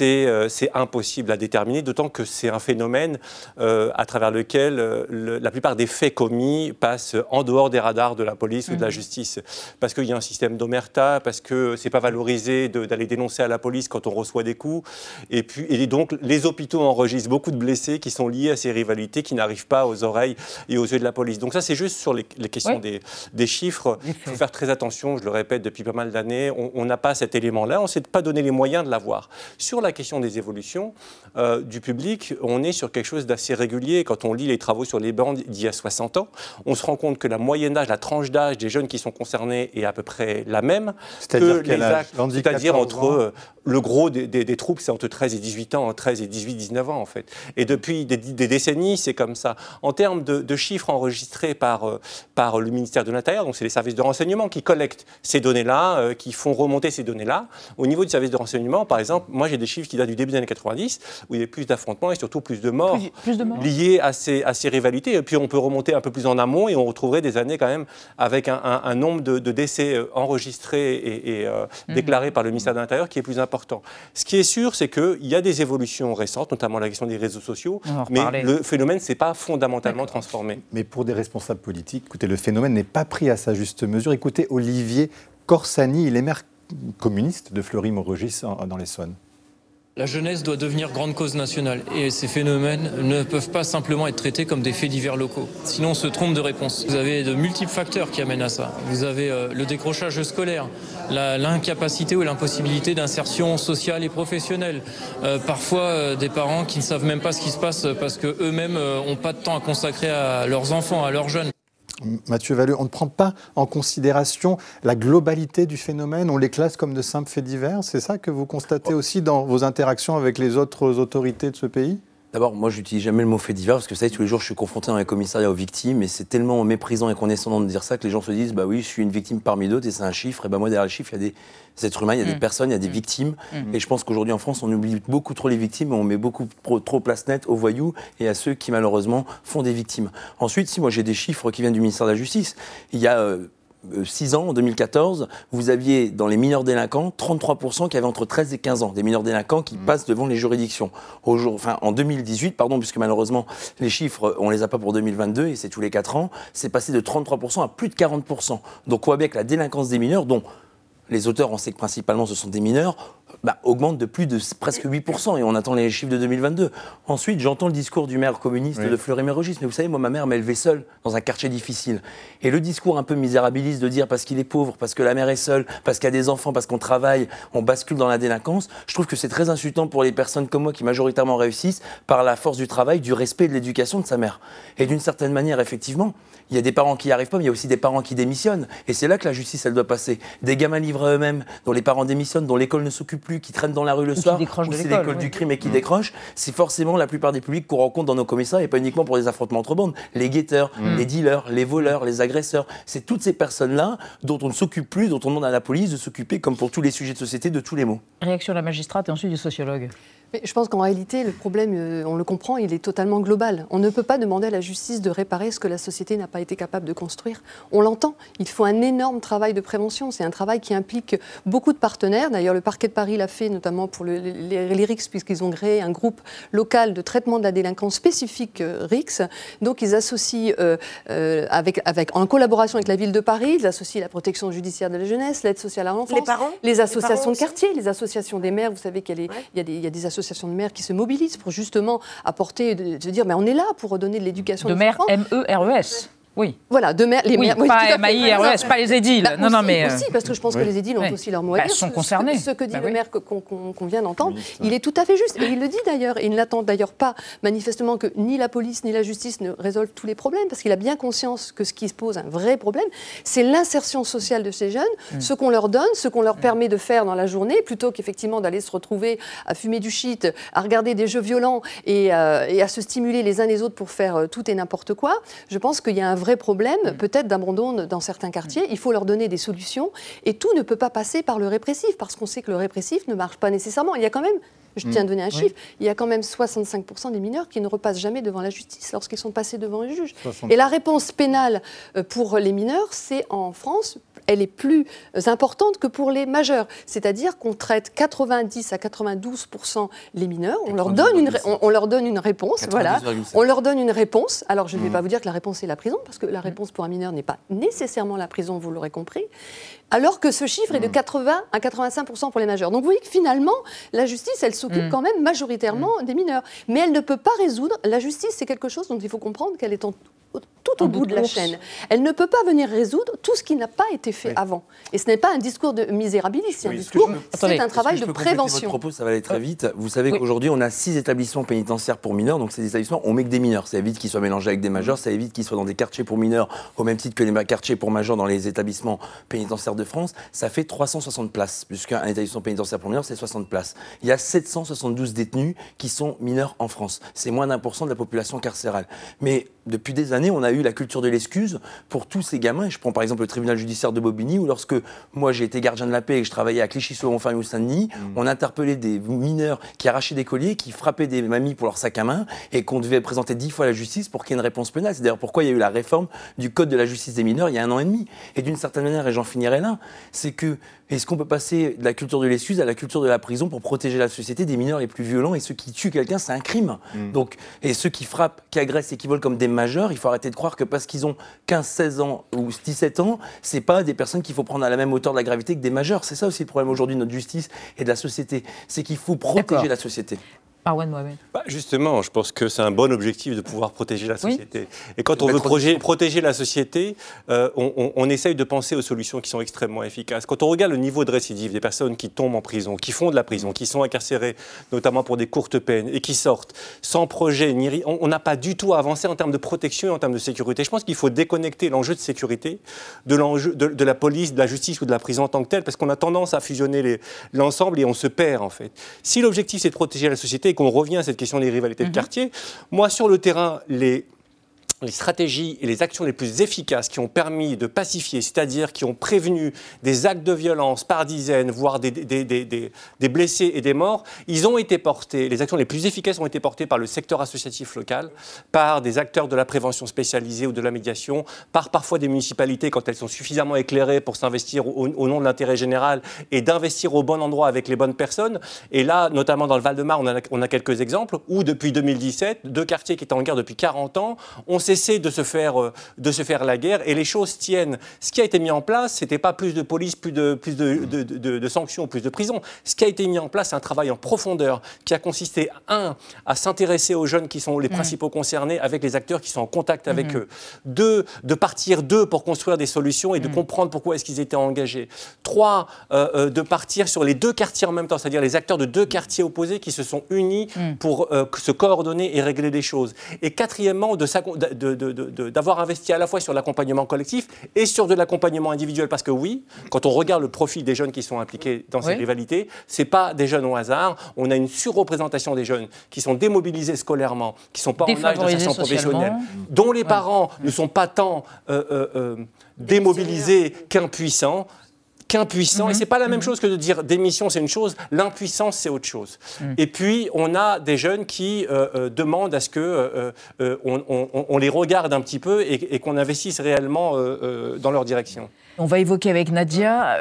euh, c'est impossible à déterminer, d'autant que c'est un phénomène à travers lequel la plupart des faits commis passent en dehors des radars de la police ou de la mmh. justice, parce qu'il y a un système d'omerta, parce que c'est pas valorisé d'aller dénoncer à la police quand on reçoit des coups, et puis et donc les hôpitaux enregistre beaucoup de blessés qui sont liés à ces qui n'arrivent pas aux oreilles et aux yeux de la police. Donc ça, c'est juste sur les, questions des, des, chiffres. Il faut faire très attention, je le répète depuis pas mal d'années, on n'a pas cet élément-là, on ne s'est pas donné les moyens de l'avoir. Sur la question des évolutions euh, du public, on est sur quelque chose d'assez régulier. Quand on lit les travaux sur les bandes d'il y a 60 ans, on se rend compte que la moyenne âge, la tranche d'âge des jeunes qui sont concernés est à peu près la même actes. C'est-à-dire entre euh, le gros des, des troupes, c'est entre 13 et 18 ans, 13 et 18, 19 ans en fait. Et depuis des, décennies, c'est comme ça. En termes de, chiffres enregistrés par, euh, par le ministère de l'Intérieur, donc c'est les services de renseignement qui collectent ces données-là, euh, qui font remonter ces données-là. Au niveau du service de renseignement, par exemple, moi j'ai des chiffres qui datent du début des années 90, où il y a plus d'affrontements et surtout plus de morts, plus, de morts. liés à ces, à ces rivalités. Et puis on peut remonter un peu plus en amont et on retrouverait des années quand même avec un, nombre de, décès euh, enregistrés et, mmh. déclarés par le ministère de l'Intérieur qui est plus important. Ce qui est sûr, c'est qu'il y a des évolutions récentes, notamment la question des réseaux sociaux, mais le phénomène ne s'est pas fondamentalement transformé. Mais pour des responsables politiques, écoutez, le phénomène n'est pas pris à sa juste mesure. Écoutez, Olivier Corsani, il est maire communiste de Fleury-Mérogis dans l'Essonne. La jeunesse doit devenir grande cause nationale et ces phénomènes ne peuvent pas simplement être traités comme des faits divers locaux. Sinon, on se trompe de réponse. Vous avez de multiples facteurs qui amènent à ça. Vous avez euh, le décrochage scolaire, l'incapacité ou l'impossibilité d'insertion sociale et professionnelle. Euh, parfois, euh, des parents qui ne savent même pas ce qui se passe parce qu'eux-mêmes n'ont pas de temps à consacrer à leurs enfants, à leurs jeunes. Mathieu Valleux, on ne prend pas en considération la globalité du phénomène, on les classe comme de simples faits divers. C'est ça que vous constatez aussi dans vos interactions avec les autres autorités de ce pays? D'abord, moi, j'utilise jamais le mot fait divers parce que vous savez, tous les jours, je suis confronté dans les commissariats aux victimes et c'est tellement méprisant et condescendant de dire ça que les gens se disent, bah oui, je suis une victime parmi d'autres et c'est un chiffre. Et ben moi, derrière le chiffre, il y a des êtres humains, il y a des mm. personnes, il y a des mm. victimes. Mm. Et je pense qu'aujourd'hui en France, on oublie beaucoup trop les victimes et on met beaucoup trop, place nette aux voyous et à ceux qui malheureusement font des victimes. Ensuite, si moi j'ai des chiffres qui viennent du ministère de la Justice, il y a euh, 6 ans, en 2014, vous aviez dans les mineurs délinquants 33% qui avaient entre 13 et 15 ans, des mineurs délinquants qui mmh. passent devant les juridictions. enfin, en 2018, pardon, puisque malheureusement les chiffres, on les a pas pour 2022 et c'est tous les 4 ans, c'est passé de 33% à plus de 40%. Donc bien que la délinquance des mineurs, dont les auteurs, on sait que principalement ce sont des mineurs, bah, augmente de plus de presque 8%, et on attend les chiffres de 2022. Ensuite, j'entends le discours du maire communiste de Fleury-Mérogis, mais vous savez, moi, ma mère m'a élevé seule dans un quartier difficile. Et le discours un peu misérabiliste de dire parce qu'il est pauvre, parce que la mère est seule, parce qu'il y a des enfants, parce qu'on travaille, on bascule dans la délinquance, je trouve que c'est très insultant pour les personnes comme moi qui majoritairement réussissent par la force du travail, du respect et de l'éducation de sa mère. Et d'une certaine manière, effectivement, il y a des parents qui n'y arrivent pas, mais il y a aussi des parents qui démissionnent. Et c'est là que la justice, elle doit passer. Des gamins livrés à eux-mêmes, dont les parents démissionnent, dont l'école ne s'occupe plus, qui traînent dans la rue le soir, ou c'est l'école du crime et qui décrochent, c'est forcément la plupart des publics qu'on rencontre dans nos commissariats, et pas uniquement pour des affrontements entre bandes. Les guetteurs, Mm. les dealers, les voleurs, les agresseurs, c'est toutes ces personnes-là dont on ne s'occupe plus, dont on demande à la police de s'occuper, comme pour tous les sujets de société, de tous les mots. Réaction de la magistrate et ensuite du sociologue. Mais je pense qu'en réalité, le problème, euh, on le comprend, il est totalement global. On ne peut pas demander à la justice de réparer ce que la société n'a pas été capable de construire. On l'entend. Il faut un énorme travail de prévention. C'est un travail qui implique beaucoup de partenaires. D'ailleurs, le parquet de Paris l'a fait, notamment pour le- les, les RICS, puisqu'ils ont créé un groupe local de traitement de la délinquance spécifique euh, RICS. Donc, ils associent, euh, euh, avec, avec, en collaboration avec la ville de Paris, ils associent la protection judiciaire de la jeunesse, l'aide sociale à l'enfance, Les parents les associations de quartier, les associations des maires. Vous savez qu'il y a des associations de maires qui se mobilisent pour justement apporter, de, de dire, mais on est là pour redonner de l'éducation De aux maire enfants. M-E-R-E-S. Oui. Voilà, de maires, les Oui, maires. pas tout à fait. M-A-I-R-E-S, pas les édiles. Bah, non, non, mais. Aussi, parce que je pense oui. que les édiles ont Oui. aussi leur mot à Bah, dire. sont Ce- ce- concernés. Ce, que dit Bah le oui. maire qu'on vient d'entendre, il est tout à fait juste. Et il le dit d'ailleurs. Et il n'attend d'ailleurs pas, manifestement, que ni la police ni la justice ne résolvent tous les problèmes, parce qu'il a bien conscience que ce qui se pose un vrai problème, c'est l'insertion sociale de ces jeunes, Mm. ce qu'on leur donne, ce qu'on leur permet de faire dans la journée, plutôt qu'effectivement d'aller se retrouver à fumer du shit, à regarder des jeux violents et, euh, et à se stimuler les uns les autres pour faire euh, tout et n'importe quoi. Je pense qu'il y a un vrai problème, Mm. peut-être d'abandon dans certains quartiers. Il faut leur donner des solutions. Et tout ne peut pas passer par le répressif, parce qu'on sait que le répressif ne marche pas nécessairement. Il y a quand même, je Mm. tiens à donner un Oui. chiffre, il y a quand même 65% des mineurs qui ne repassent jamais devant la justice lorsqu'ils sont passés devant un juge. 60. Et la réponse pénale euh, pour les mineurs, c'est en France, elle est plus euh, importante que pour les majeurs. C'est-à-dire qu'on traite 90 à 92% les mineurs, on leur donne une, ré- on, on leur donne une réponse, voilà, 92,7. on leur donne une réponse. Alors je ne vais Mhm. pas vous dire que la réponse est la prison, parce que la réponse pour un mineur n'est pas nécessairement la prison, vous l'aurez compris. Alors que ce chiffre est de 80 à 85% pour les majeurs. Donc vous voyez que finalement, la justice, elle s'occupe quand même majoritairement des mineurs. Mais elle ne peut pas résoudre. La justice, c'est quelque chose dont il faut comprendre qu'elle est en- tout au bout bout de de la course. chaîne. Elle ne peut pas venir résoudre tout ce qui n'a pas été fait avant. Et ce n'est pas un discours de misérabilisme, c'est un discours, c'est un travail de prévention. Votre propos, ça va aller très vite. Vous savez qu'aujourd'hui, on a six établissements pénitentiaires pour mineurs. Donc, ces établissements, on met que des mineurs. Ça évite qu'ils soient mélangés avec des majeurs. Ça évite qu'ils soient dans des quartiers pour mineurs, au même titre que les quartiers pour majeurs dans les établissements pénitentiaires de France. Ça fait 360 places, puisqu'un établissement pénitentiaire pour mineurs, c'est 60 places. Il y a 772 détenus qui sont mineurs en France. C'est moins d'un pour cent de la population carcérale. Mais depuis des années, on a eu la culture de l'excuse pour tous ces gamins. Et je prends par exemple le tribunal judiciaire de Bobigny, où lorsque moi j'ai été gardien de la paix et que je travaillais à Clichy-sous-Montfermeil ou Saint-Denis, on interpellait des mineurs qui arrachaient des colliers, qui frappaient des mamies pour leur sac à main, et qu'on devait présenter dix fois à la justice pour qu'il y ait une réponse pénale. C'est d'ailleurs pourquoi il y a eu la réforme du code de la justice des mineurs il y a un an et demi. Et d'une certaine manière, et j'en finirai là, c'est que est-ce qu'on peut passer de la culture de l'excuse à la culture de la prison pour protéger la société des mineurs les plus violents et ceux qui tuent quelqu'un, c'est un crime. Donc, et ceux qui frappent, qui agressent et qui volent comme des majeurs, il faut arrêter de croire que parce qu'ils ont 15, 16 ans ou 17 ans, c'est pas des personnes qu'il faut prendre à la même hauteur de la gravité que des majeurs. C'est ça aussi le problème aujourd'hui de notre justice et de la société. C'est qu'il faut protéger la société. Marwan Mohamed. Bah, justement, je pense que c'est un bon objectif de pouvoir protéger la société. Et quand on veut protéger la société, euh, on, on- on essaye de penser aux solutions qui sont extrêmement efficaces. Quand on regarde le niveau de récidive des personnes qui tombent en prison, qui font de la prison, qui sont incarcérées, notamment pour des courtes peines, et qui sortent sans projet, ni on n'a pas du tout avancé en termes de protection et en termes de sécurité. Je pense qu'il faut déconnecter l'enjeu de sécurité de l'enjeu de, de la police, de la justice ou de la prison en tant que telle, parce qu'on a tendance à fusionner l'ensemble et on se perd en fait. Si l'objectif c'est de protéger la société et qu'on revient à cette question des rivalités de quartier, moi sur le terrain, les les stratégies et les actions les plus efficaces qui ont permis de pacifier, c'est-à-dire qui ont prévenu des actes de violence par dizaines, voire des, blessés et des morts, ils ont été portés, les actions les plus efficaces ont été portées par le secteur associatif local, par des acteurs de la prévention spécialisée ou de la médiation, par parfois des municipalités quand elles sont suffisamment éclairées pour s'investir au, nom de l'intérêt général et d'investir au bon endroit avec les bonnes personnes. Et là, notamment dans le Val-de-Marne, on a quelques exemples où depuis 2017, deux quartiers qui étaient en guerre depuis 40 ans, on s'est cesser de se, faire, euh, de se faire la guerre et les choses tiennent. Ce qui a été mis en place, ce n'était pas plus de police, plus de, plus de, de, de, sanctions, plus de prison. Ce qui a été mis en place, c'est un travail en profondeur qui a consisté, un, à s'intéresser aux jeunes qui sont les principaux concernés avec les acteurs qui sont en contact avec eux. Deux, de partir d'eux pour construire des solutions et de comprendre pourquoi est-ce qu'ils étaient engagés. Trois, de partir sur les deux quartiers en même temps, c'est-à-dire les acteurs de deux quartiers opposés qui se sont unis pour se coordonner et régler des choses. Et quatrièmement, d'avoir investi à la fois sur l'accompagnement collectif et sur de l'accompagnement individuel. Parce que oui, quand on regarde le profil des jeunes qui sont impliqués dans ces rivalités, ce pas des jeunes au hasard. On a une surreprésentation des jeunes qui sont démobilisés scolairement, qui ne sont pas en âge d'insertion professionnelle, dont les parents ne sont pas tant euh, euh, euh, démobilisés qu'impuissants qu'impuissant. Et Et c'est pas la même mhm. chose que de dire démission, c'est une chose, l'impuissance, c'est autre chose. Mhm. Et puis, on a des jeunes qui euh, euh, demandent à ce que euh, on, les regarde un petit peu et, et qu'on investisse réellement dans leur direction. On va évoquer avec Nadia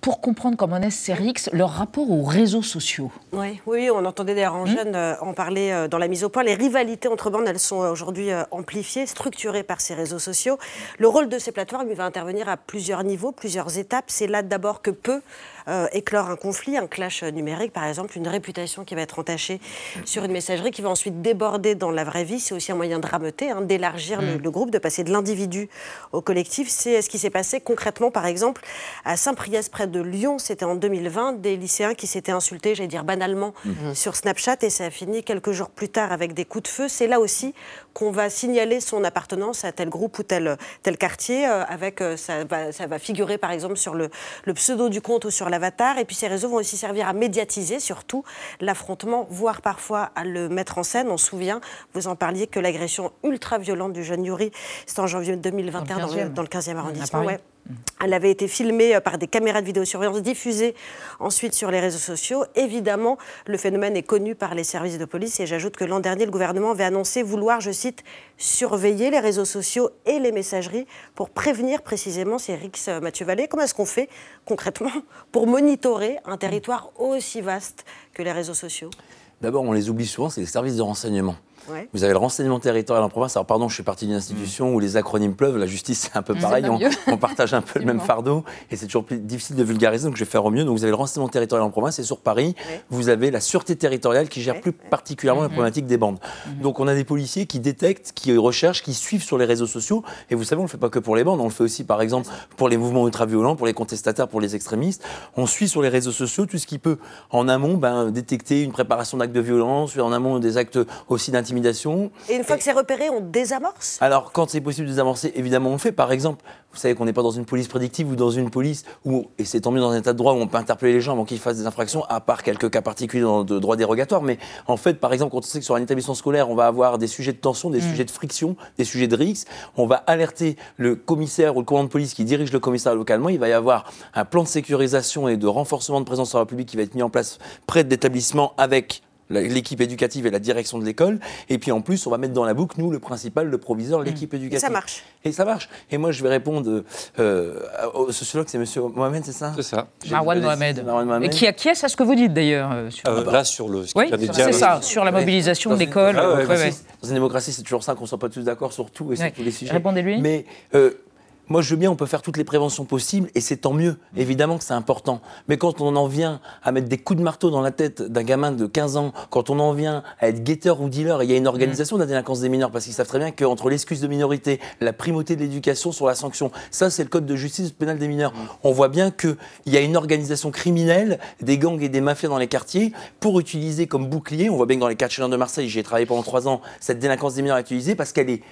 pour comprendre comment est CRX, leur rapport aux réseaux sociaux. Oui, oui on entendait d'ailleurs en hmm jeunes euh, en parler euh, dans la mise au point. Les rivalités entre bandes, elles sont aujourd'hui euh, amplifiées, structurées par ces réseaux sociaux. Le rôle de ces plateformes, il va intervenir à plusieurs niveaux, plusieurs étapes. C'est là d'abord que peut euh, éclore un conflit, un clash numérique, par exemple, une réputation qui va être entachée sur une messagerie qui va ensuite déborder dans la vraie vie. C'est aussi un moyen de rameuter, hein, d'élargir le, mm. groupe, de passer de l'individu au collectif. C'est ce qui s'est passé concrètement, par exemple, à Saint-Priest, près de Lyon. C'était en 2020, des lycéens qui s'étaient insultés, j'allais dire banalement, mm. sur Snapchat, et ça a fini quelques jours plus tard avec des coups de feu. C'est là aussi qu'on va signaler son appartenance à tel groupe ou tel, tel quartier, euh, avec euh, ça, va, ça va figurer par exemple sur le, le pseudo du compte ou sur l'avatar. Et puis ces réseaux vont aussi servir à médiatiser surtout l'affrontement, voire parfois à le mettre en scène. On se souvient, vous en parliez, que l'agression ultra violente du jeune Yuri, c'était en janvier 2021 dans le 15e, arrondissement. Elle avait été filmée euh, par des caméras de vidéosurveillance diffusées ensuite sur les réseaux sociaux. Évidemment, le phénomène est connu par les services de police et j'ajoute que l'an dernier, le gouvernement avait annoncé vouloir, je cite, surveiller les réseaux sociaux et les messageries pour prévenir précisément ces rixes. Euh, Mathieu Vallée, comment est-ce qu'on fait concrètement pour monitorer un territoire aussi vaste que les réseaux sociaux? D'abord, on les oublie souvent, c'est les services de renseignement. Vous avez le renseignement territorial en province. Alors, pardon, je suis parti d'une institution mm. où les acronymes pleuvent. La justice, c'est un peu pareil. On, partage un peu le même fardeau. Et c'est toujours plus difficile de vulgariser, donc je vais faire au mieux. Donc, vous avez le renseignement territorial en province. Et sur Paris, vous avez la sûreté territoriale qui gère plus particulièrement la mm-hmm. problématique des bandes. Mm-hmm. Donc, on a des policiers qui détectent, qui recherchent, qui suivent sur les réseaux sociaux. Et vous savez, on ne le fait pas que pour les bandes. On le fait aussi, par exemple, pour les mouvements ultra-violents, pour les contestataires, pour les extrémistes. On suit sur les réseaux sociaux tout ce qui peut, en amont, ben, détecter une préparation d'actes de violence, en amont des actes aussi d'intimidation. Et une fois que c'est repéré, on désamorce? Alors, quand c'est possible de désamorcer, évidemment, on le fait. Par exemple, vous savez qu'on n'est pas dans une police prédictive ou dans une police où, et c'est tant mieux dans un état de droit où on peut interpeller les gens avant qu'ils fassent des infractions, à part quelques cas particuliers dans, de droit dérogatoire. Mais en fait, par exemple, quand on sait que sur un établissement scolaire, on va avoir des sujets de tension, des mm. sujets de friction, des sujets de risque, on va alerter le commissaire ou le commandant de police qui dirige le commissariat localement. Il va y avoir un plan de sécurisation et de renforcement de présence sur la République qui va être mis en place près de l'établissement avec l'équipe éducative et la direction de l'école. Et puis en plus, on va mettre dans la boucle, nous, le principal, le proviseur, mmh. l'équipe éducative. Et ça marche. Et ça marche. Et moi, je vais répondre euh, au sociologue, c'est M. Mohamed, c'est ça? C'est ça. Marwan Mohamed. Et qui acquiesce à ce que vous dites d'ailleurs euh, sur... Euh, là, sur le. Oui, c'est ça, sur la mobilisation de l'école. Ah dans une démocratie, c'est toujours ça qu'on ne soit pas tous d'accord sur tout et sur tous les sujets. Répondez-lui. Mais moi, je veux bien, on peut faire toutes les préventions possibles, et c'est tant mieux. Évidemment que c'est important. Mais quand on en vient à mettre des coups de marteau dans la tête d'un gamin de 15 ans, quand on en vient à être guetteur ou dealer, il y a une organisation de la délinquance des mineurs, parce qu'ils savent très bien qu'entre l'excuse de minorité, la primauté de l'éducation sur la sanction, ça, c'est le code de justice pénale des mineurs. On voit bien qu'il y a une organisation criminelle, des gangs et des mafias dans les quartiers, pour utiliser comme bouclier, on voit bien que dans les quartiers de Marseille, j'y ai travaillé pendant 3 ans, cette délinquance des mineurs est utilisée parce qu'elle est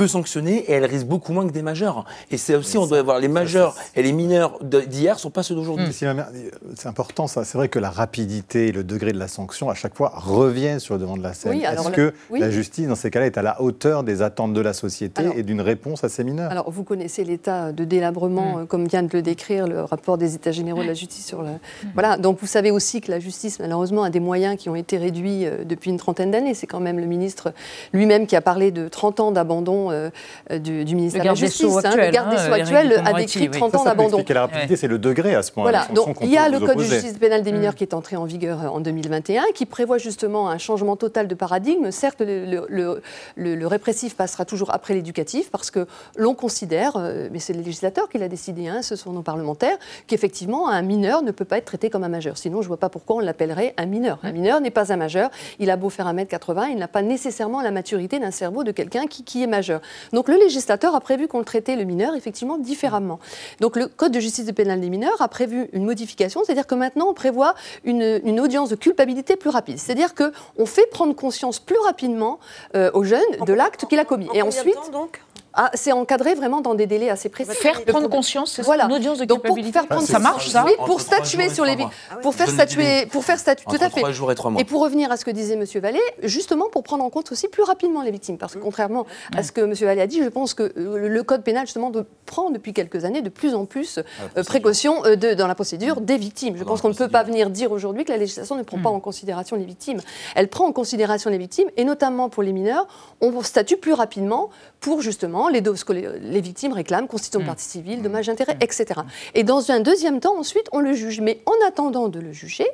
peu sanctionnée et elle risque beaucoup moins que des majeurs. Et c'est aussi, on doit voir les majeurs et les mineurs d'hier ne sont pas ceux d'aujourd'hui. C'est important ça. C'est vrai que la rapidité et le degré de la sanction à chaque fois reviennent sur le devant de la scène. Est-ce que la justice, dans ces cas-là, est à la hauteur des attentes de la société et d'une réponse à ces mineurs? Alors, vous connaissez l'état de délabrement, mm. euh, comme vient de le décrire le rapport des États généraux de la justice sur le. Mm. Voilà. Donc, vous savez aussi que la justice, malheureusement, a des moyens qui ont été réduits euh, depuis une trentaine d'années. C'est quand même le ministre lui-même qui a parlé de 30 ans d'abandon euh, du, ministère de la Justice. Hein, le garde des Sceaux actuel a décrit 30 ans d'abandon. La rapidité, c'est le degré à ce point. Voilà, donc il y a le Code de justice pénale des mineurs mm. qui est entré en vigueur en 2021, qui prévoit justement un changement total de paradigme. Certes, le, le, répressif passera toujours après l'éducatif, parce que l'on considère, mais c'est le législateur qui l'a décidé, hein, ce sont nos parlementaires, qu'effectivement, un mineur ne peut pas être traité comme un majeur. Sinon, je ne vois pas pourquoi on l'appellerait un mineur. Un mineur n'est pas un majeur. Il a beau faire 1m80, il n'a pas nécessairement la maturité d'un cerveau de quelqu'un qui, est majeur. Donc le législateur a prévu qu'on traitait le mineur effectivement différemment. Donc le Code de justice pénale des mineurs a prévu une modification, c'est-à-dire que maintenant on prévoit une, audience de culpabilité plus rapide. C'est-à-dire qu'on fait prendre conscience plus rapidement euh, aux jeunes de l'acte qu'il a commis. Et ensuite, donc ah, c'est encadré vraiment dans des délais assez précis. Faire prendre conscience, c'est voilà. une audience de culpabilité. pour faire prendre ça marche ça Oui, pour statuer sur les pour faire statuer, pour faire statuer, tout à fait. jours et trois mois. Et pour revenir à ce que disait M. Vallée, justement pour prendre en compte aussi plus rapidement les victimes, parce que contrairement à ce que M. Vallée a dit, je pense que euh, le code pénal justement prend depuis quelques années de plus en plus euh, précaution euh, de, dans la procédure des victimes. Je pense qu'on ne peut pas venir dire aujourd'hui que la législation ne prend pas mm. en considération les victimes. Elle prend en considération les victimes et notamment pour les mineurs, on statue plus rapidement pour justement les les victimes réclament constitution de mm. partie civile, dommages intérêts, mm. etc. Et dans un deuxième temps, ensuite, on le juge. Mais en attendant de le juger,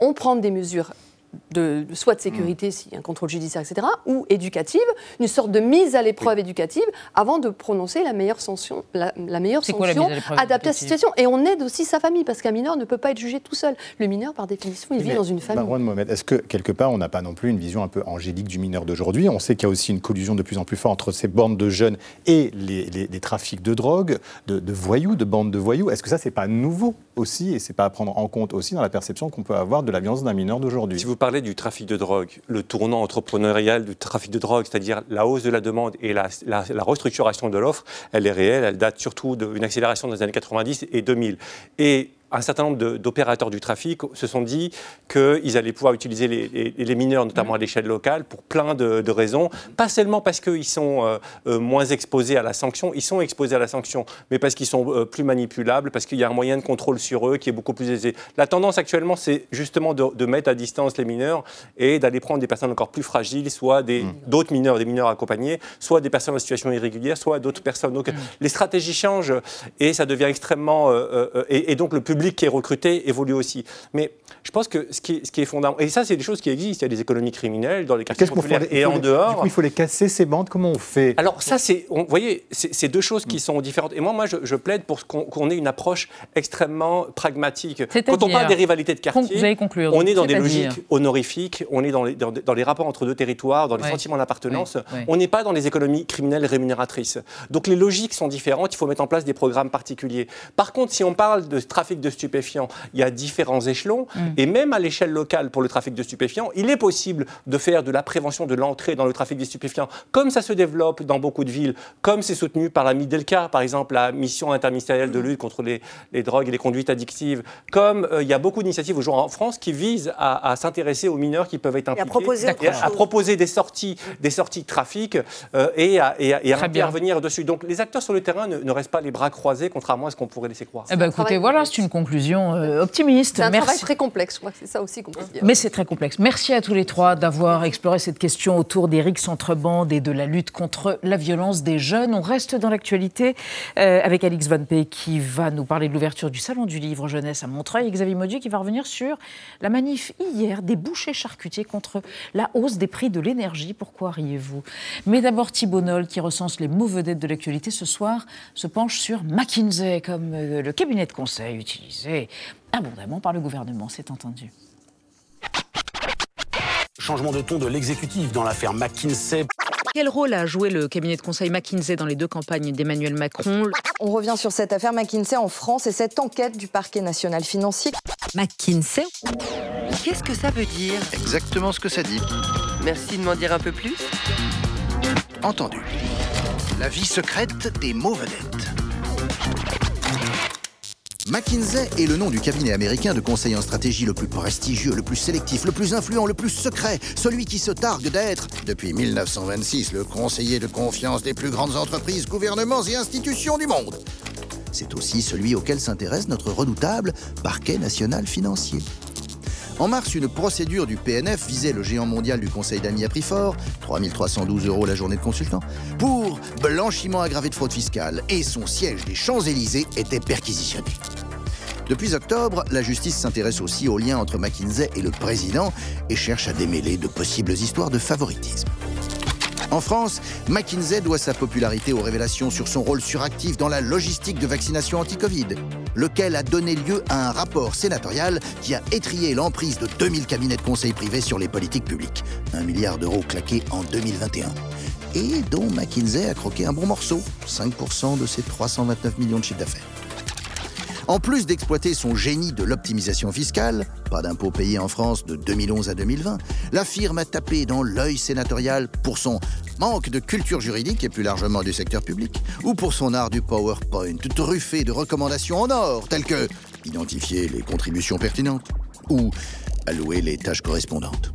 on prend des mesures de, soit de sécurité, mm. s'il y a un contrôle judiciaire, etc., ou éducative, une sorte de mise à l'épreuve éducative avant de prononcer la meilleure sanction, la, meilleure sanction adaptée à la situation. Et on aide aussi sa famille, parce qu'un mineur ne peut pas être jugé tout seul. Le mineur, par définition, il vit dans une famille. Mohamed, est-ce que quelque part, on n'a pas non plus une vision un peu angélique du mineur d'aujourd'hui? On sait qu'il y a aussi une collusion de plus en plus forte entre ces bandes de jeunes et les, trafics de drogue, de, de, voyous, de bandes de voyous. Est-ce que ça, c'est pas nouveau aussi, et c'est pas à prendre en compte aussi dans la perception qu'on peut avoir de la violence d'un mineur d'aujourd'hui? Parlez du trafic de drogue, le tournant entrepreneurial du trafic de drogue, c'est-à-dire la hausse de la demande et la, restructuration de l'offre, elle est réelle, elle date surtout d'une accélération dans les années 90 et 2000. Et un certain nombre d'opérateurs du trafic se sont dit qu'ils allaient pouvoir utiliser les, mineurs, notamment à l'échelle locale, pour plein de, raisons. Pas seulement parce qu'ils sont euh, euh, moins exposés à la sanction, ils sont exposés à la sanction, mais parce qu'ils sont euh, plus manipulables, parce qu'il y a un moyen de contrôle sur eux qui est beaucoup plus aisé. La tendance actuellement, c'est justement de, mettre à distance les mineurs et d'aller prendre des personnes encore plus fragiles, soit mm. d'autres mineurs, des mineurs accompagnés, soit des personnes en situation irrégulière, soit d'autres personnes. Donc mm. les stratégies changent et ça devient extrêmement... et, et donc le public public qui est recruté évolue aussi. Mais je pense que ce qui est, ce qui est fondamental, et ça, c'est des choses qui existent. Il y a des économies criminelles dans les quartiers populaires et en dehors. Du coup, il faut les casser, ces bandes. Comment on fait Alors, ça, c'est. Vous voyez, c'est deux choses qui mm. sont différentes. Et moi, moi je, plaide pour qu'on ait une approche extrêmement pragmatique. Quand on parle des rivalités de quartier, on est dans des logiques honorifiques, on est dans les, dans, les rapports entre deux territoires, dans les sentiments d'appartenance. On n'est pas dans les économies criminelles rémunératrices. Donc, les logiques sont différentes. Il faut mettre en place des programmes particuliers. Par contre, si on parle de trafic de stupéfiants, il y a différents échelons. Mm. Et même à l'échelle locale pour le trafic de stupéfiants, il est possible de faire de la prévention de l'entrée dans le trafic des stupéfiants, comme ça se développe dans beaucoup de villes, comme c'est soutenu par la Midelka, par exemple, la mission interministérielle de lutte contre les, drogues et les conduites addictives, comme euh, il y a beaucoup d'initiatives aujourd'hui en France qui visent à, s'intéresser aux mineurs qui peuvent être impliqués, et à proposer, des sorties, des sorties de trafic euh, et à, et à, intervenir dessus. Donc les acteurs sur le terrain ne, restent pas les bras croisés, contrairement à ce qu'on pourrait laisser croire. Eh ben, écoutez, voilà, c'est une conclusion euh, optimiste. C'est un travail très complexe, je crois que c'est ça aussi qu'on peut dire. Mais c'est très complexe. Merci à tous les trois d'avoir exploré cette question autour des rixes entre bandes et de la lutte contre la violence des jeunes. On reste dans l'actualité euh, avec Alix Van Pey qui va nous parler de l'ouverture du Salon du Livre Jeunesse à Montreuil et Xavier Maudieu qui va revenir sur la manif hier des bouchers charcutiers contre la hausse des prix de l'énergie. Pourquoi riez-vous? Mais d'abord Thibault Noll qui recense les mots vedettes de l'actualité ce soir se penche sur McKinsey comme euh, le cabinet de conseil utilisé abondamment par le gouvernement, c'est entendu. Changement de ton de l'exécutif dans l'affaire McKinsey. Quel rôle a joué le cabinet de conseil McKinsey dans les deux campagnes d'Emmanuel Macron? On revient sur cette affaire McKinsey en France et cette enquête du parquet national financier. McKinsey? Qu'est-ce que ça veut dire? Exactement ce que ça dit. Merci de m'en dire un peu plus. Entendu. La vie secrète des mots vedettes. McKinsey est le nom du cabinet américain de conseil en stratégie le plus prestigieux, le plus sélectif, le plus influent, le plus secret, celui qui se targue d'être, depuis 1926, le conseiller de confiance des plus grandes entreprises, gouvernements et institutions du monde. C'est aussi celui auquel s'intéresse notre redoutable parquet national financier. En mars, une procédure du PNF visait le géant mondial du Conseil d'amis à prix fort, 3312 euros la journée de consultant, pour blanchiment aggravé de fraude fiscale et son siège des Champs-Élysées était perquisitionné. Depuis octobre, la justice s'intéresse aussi aux liens entre McKinsey et le président et cherche à démêler de possibles histoires de favoritisme. En France, McKinsey doit sa popularité aux révélations sur son rôle suractif dans la logistique de vaccination anti-Covid, lequel a donné lieu à un rapport sénatorial qui a étrié l'emprise de 2000 cabinets de conseil privés sur les politiques publiques. Un milliard d'euros claqués en 2021. Et dont McKinsey a croqué un bon morceau, 5% de ses 329 millions de chiffres d'affaires. En plus d'exploiter son génie de l'optimisation fiscale, pas d'impôts payés en France de 2011 à 2020, la firme a tapé dans l'œil sénatorial pour son manque de culture juridique et plus largement du secteur public, ou pour son art du PowerPoint, truffé de recommandations en or, telles que identifier les contributions pertinentes ou allouer les tâches correspondantes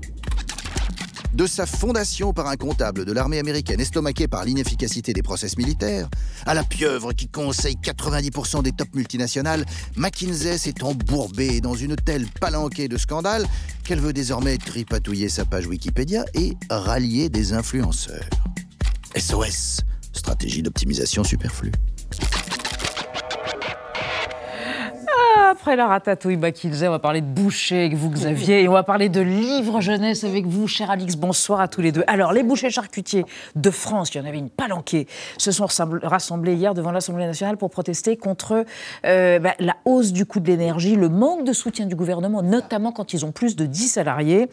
de sa fondation par un comptable de l'armée américaine estomaqué par l'inefficacité des process militaires, à la pieuvre qui conseille 90% des top multinationales, McKinsey s'est embourbée dans une telle palanquée de scandales qu'elle veut désormais tripatouiller sa page Wikipédia et rallier des influenceurs. SOS, stratégie d'optimisation superflue. Après la ratatouille McKinsey, on va parler de boucher avec vous, Xavier, et on va parler de livres jeunesse avec vous, cher Alix. Bonsoir à tous les deux. Alors, les bouchers charcutiers de France, il y en avait une palanquée, se sont rassemblés hier devant l'Assemblée nationale pour protester contre euh, bah, la hausse du coût de l'énergie, le manque de soutien du gouvernement, notamment quand ils ont plus de 10 salariés.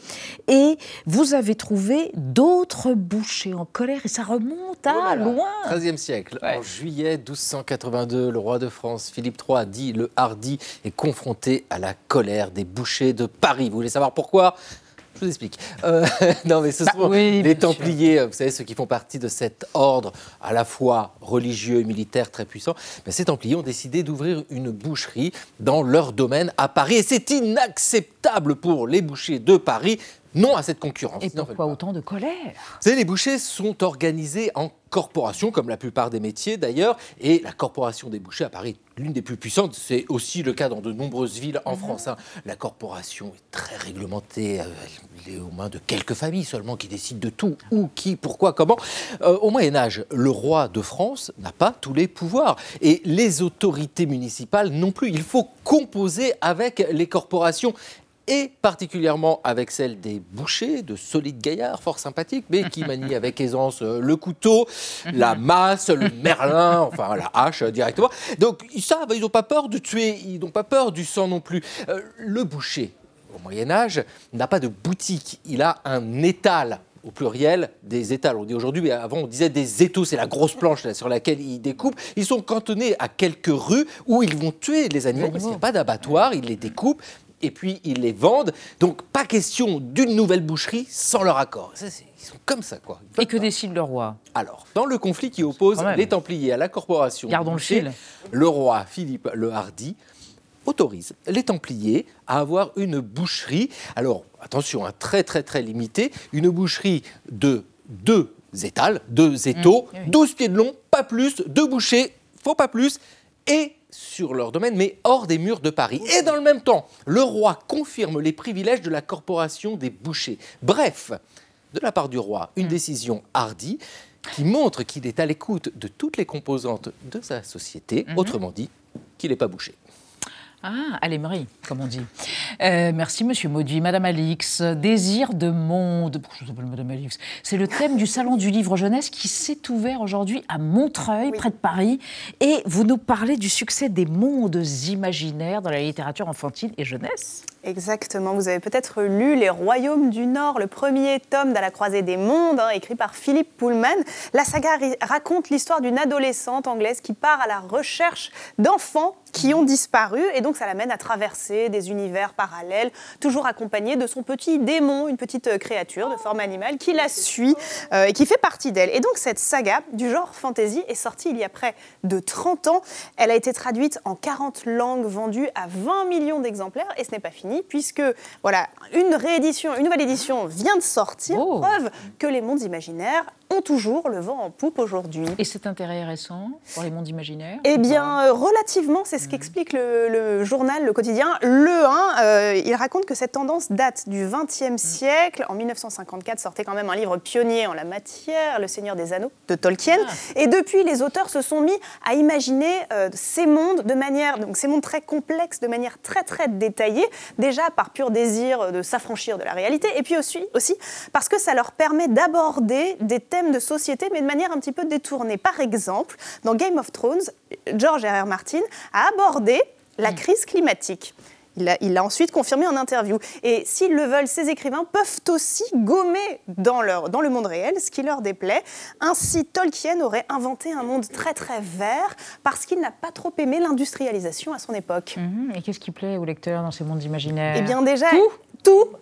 Et vous avez trouvé d'autres bouchers en colère, et ça remonte à loin. 13e siècle. En juillet 1282, le roi de France, Philippe III, dit le hardi est confronté à la colère des bouchers de Paris. Vous voulez savoir pourquoi? Je vous explique. Euh, non, mais ce bah sont les Templiers, vous savez, ceux qui font partie de cet ordre à la fois religieux et militaire très puissant. Ces Templiers ont décidé d'ouvrir une boucherie dans leur domaine à Paris. Et c'est inacceptable pour les bouchers de Paris non à cette concurrence. Et pourquoi autant de colère? Savez, les bouchers sont organisés en corporation, comme la plupart des métiers d'ailleurs, et la corporation des bouchers à Paris l'une des plus puissantes. C'est aussi le cas dans de nombreuses villes en mhm. France. Hein. La corporation est très réglementée. Elle est aux mains de quelques familles seulement qui décident de tout, où, qui, pourquoi, comment. Euh, au Moyen Âge, le roi de France n'a pas tous les pouvoirs. Et les autorités municipales non plus. Il faut composer avec les corporations et particulièrement avec celle des bouchers, de solides gaillards fort sympathiques, mais qui manient avec aisance euh, le couteau, la masse, le merlin, enfin la hache euh, directement. Donc savent, ils n'ont pas peur de tuer, ils n'ont pas peur du sang non plus. Euh, le boucher, au Moyen Âge, n'a pas de boutique, il a un étal au pluriel des étals. On dit aujourd'hui, mais avant on disait des étaux, c'est la grosse planche sur laquelle ils découpent. Ils sont cantonnés à quelques rues où ils vont tuer les animaux, parce qu'il n'y a pas d'abattoir, ils les découpent, et puis ils les vendent. Donc pas question d'une nouvelle boucherie sans leur accord. ils sont comme ça, quoi. Et que décide le roi? Alors, dans le conflit qui oppose les Templiers à la corporation, Gardons le, fil. le roi Philippe le Hardy autorise les Templiers à avoir une boucherie. Alors, attention, un hein, très très très limité, une boucherie de deux étals, deux étaux, 12 mmh, pieds de long, pas plus, deux bouchers, faut pas plus, et sur leur domaine, mais hors des murs de Paris. Et dans le même temps, le roi confirme les privilèges de la corporation des bouchers. Bref, de la part du roi, une mm. décision hardie qui montre qu'il est à l'écoute de toutes les composantes de sa société, mm-hmm. autrement dit, qu'il n'est pas bouché. Ah, Marie, comme on dit. Euh, merci, Monsieur Mauduit. Madame Alix, désir de monde. Pourquoi je vous Madame Alix? C'est le thème du Salon du Livre Jeunesse qui s'est ouvert aujourd'hui à Montreuil, près de Paris. Et vous nous parlez du succès des mondes imaginaires dans la littérature enfantine et jeunesse. Exactement. Vous avez peut-être lu Les Royaumes du Nord, le premier tome dans la croisée des mondes, hein, écrit par Philippe Pullman. La saga raconte l'histoire d'une adolescente anglaise qui part à la recherche d'enfants qui ont disparu. Et donc, ça l'amène à traverser des univers parallèles, toujours accompagnée de son petit démon, une petite euh, créature de forme animale qui la suit euh, et qui fait partie d'elle. Et donc, cette saga du genre fantasy est sortie il y a près de 30 ans. Elle a été traduite en 40 langues, vendue à 20 millions d'exemplaires. Et ce n'est pas fini, puisque, voilà, une réédition, une nouvelle édition vient de sortir. Oh. Preuve que les mondes imaginaires ont toujours le vent en poupe aujourd'hui. Et cet intérêt récent pour les mondes imaginaires Eh bien, euh, relativement, c'est ce Mhm. qu'explique le, journal, le quotidien Le 1. Euh, il raconte que cette tendance date du XXe siècle. En 1954 sortait quand même un livre pionnier en la matière, Le Seigneur des Anneaux, de Tolkien. Ah. Et depuis, les auteurs se sont mis à imaginer euh, ces mondes de manière, donc ces mondes très complexes, de manière très très détaillée, déjà par pur désir de s'affranchir de la réalité, et puis aussi, aussi parce que ça leur permet d'aborder des thèmes de société, mais de manière un petit peu détournée. Par exemple, dans Game of Thrones, George R. R. Martin a abordé la crise climatique. Il l'a il l'a ensuite confirmé en interview. Et s'ils le veulent, ces écrivains peuvent aussi gommer dans, leur, dans le monde réel ce qui leur déplaît. Ainsi, Tolkien aurait inventé un monde très très vert parce qu'il n'a pas trop aimé l'industrialisation à son époque. Mhm. Et qu'est-ce qui plaît aux lecteurs dans ces mondes imaginaires? Eh bien déjà, tout,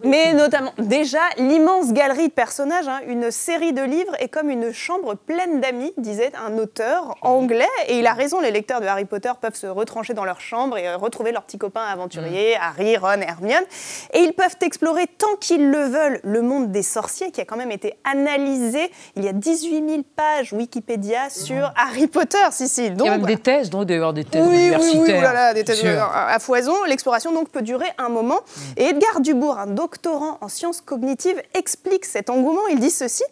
mais notamment déjà l'immense galerie de personnages, hein, une série de livres est comme une chambre pleine d'amis, disait un auteur anglais, et il a raison, les lecteurs de Harry Potter peuvent se retrancher dans leur chambre et euh, retrouver leurs petits copains aventuriers, Harry, Ron, Hermione, et ils peuvent explorer tant qu'ils le veulent le monde des sorciers, qui a quand même été analysé, il y a 18 000 pages Wikipédia sur Harry Potter, si, si. Il y Donc, a même voilà. des thèses, donc il doit y avoir des thèses Oui, oui, oui, universitaires. oh des thèses à foison. L'exploration donc peut durer un moment. Et Edgar Un doctorant en sciences cognitives, explique cet engouement. Il dit ceci.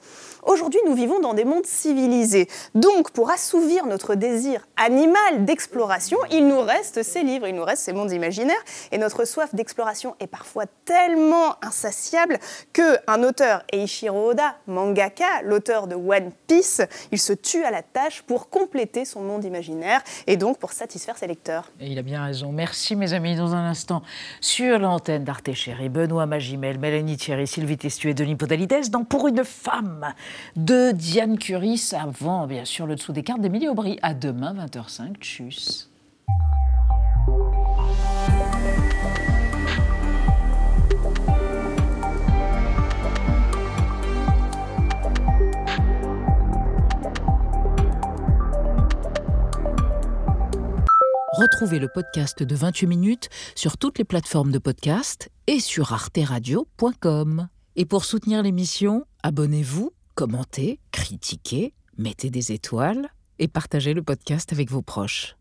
Aujourd'hui, nous vivons dans des mondes civilisés. Donc, pour assouvir notre désir animal d'exploration, il nous reste ces livres, il nous reste ces mondes imaginaires. Et notre soif d'exploration est parfois tellement insatiable que un auteur, Eiichiro Oda, mangaka, l'auteur de One Piece, il se tue à la tâche pour compléter son monde imaginaire et donc pour satisfaire ses lecteurs. Et il a bien raison. Merci mes amis. Dans un instant, sur l'antenne d'Arte Chéri, Benoît Magimel, Mélanie Thierry, Sylvie Testu et Denis Podalides dans Pour une femme de Diane Curis avant, bien sûr, le dessous des cartes d'Émilie Aubry. À demain, 20h05. Tchuss. Retrouvez le podcast de 28 minutes sur toutes les plateformes de podcast et sur arteradio.com. Et pour soutenir l'émission, abonnez-vous, commentez, critiquez, mettez des étoiles et partagez le podcast avec vos proches.